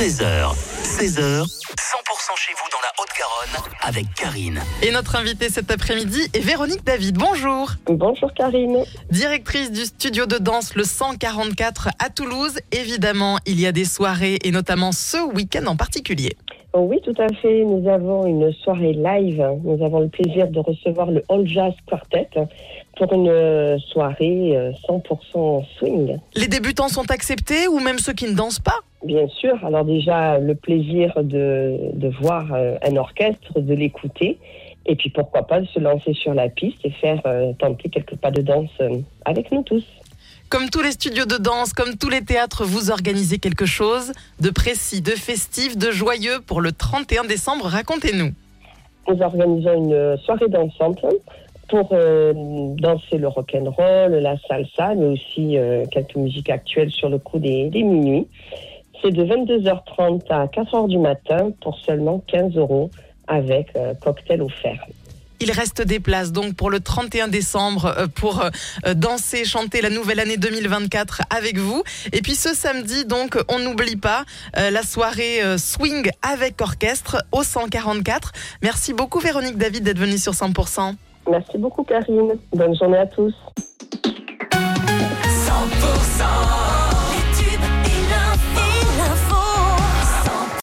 13h, 16h, 100% chez vous dans la Haute-Garonne avec Karine. Et notre invitée cet après-midi est Véronique David. Bonjour. Bonjour Karine. Directrice du studio de danse le 144 à Toulouse. Évidemment, il y a des soirées et notamment ce week-end en particulier. Oh oui, tout à fait. Nous avons une soirée live. Nous avons le plaisir de recevoir le All Jazz Quartet pour une soirée euh, 100% swing. Les débutants sont acceptés ou même ceux qui ne dansent pas? Bien sûr. Alors déjà, le plaisir de, de voir euh, un orchestre, de l'écouter. Et puis pourquoi pas de se lancer sur la piste et faire euh, tenter quelques pas de danse euh, avec nous tous. Comme tous les studios de danse, comme tous les théâtres, vous organisez quelque chose de précis, de festif, de joyeux pour le 31 décembre. Racontez-nous. Nous organisons une soirée d'ensemble pour euh, danser le rock'n'roll, la salsa, mais aussi euh, quelques musiques actuelles sur le coup des, des minuit. C'est de 22h30 à 4h du matin pour seulement 15 euros avec euh, cocktail offert. Il reste des places donc pour le 31 décembre euh, pour euh, danser, chanter la nouvelle année 2024 avec vous. Et puis ce samedi donc, on n'oublie pas la soirée swing avec orchestre au 144. Merci beaucoup Véronique David d'être venue sur 100%. Merci beaucoup Karine. Bonne journée à tous.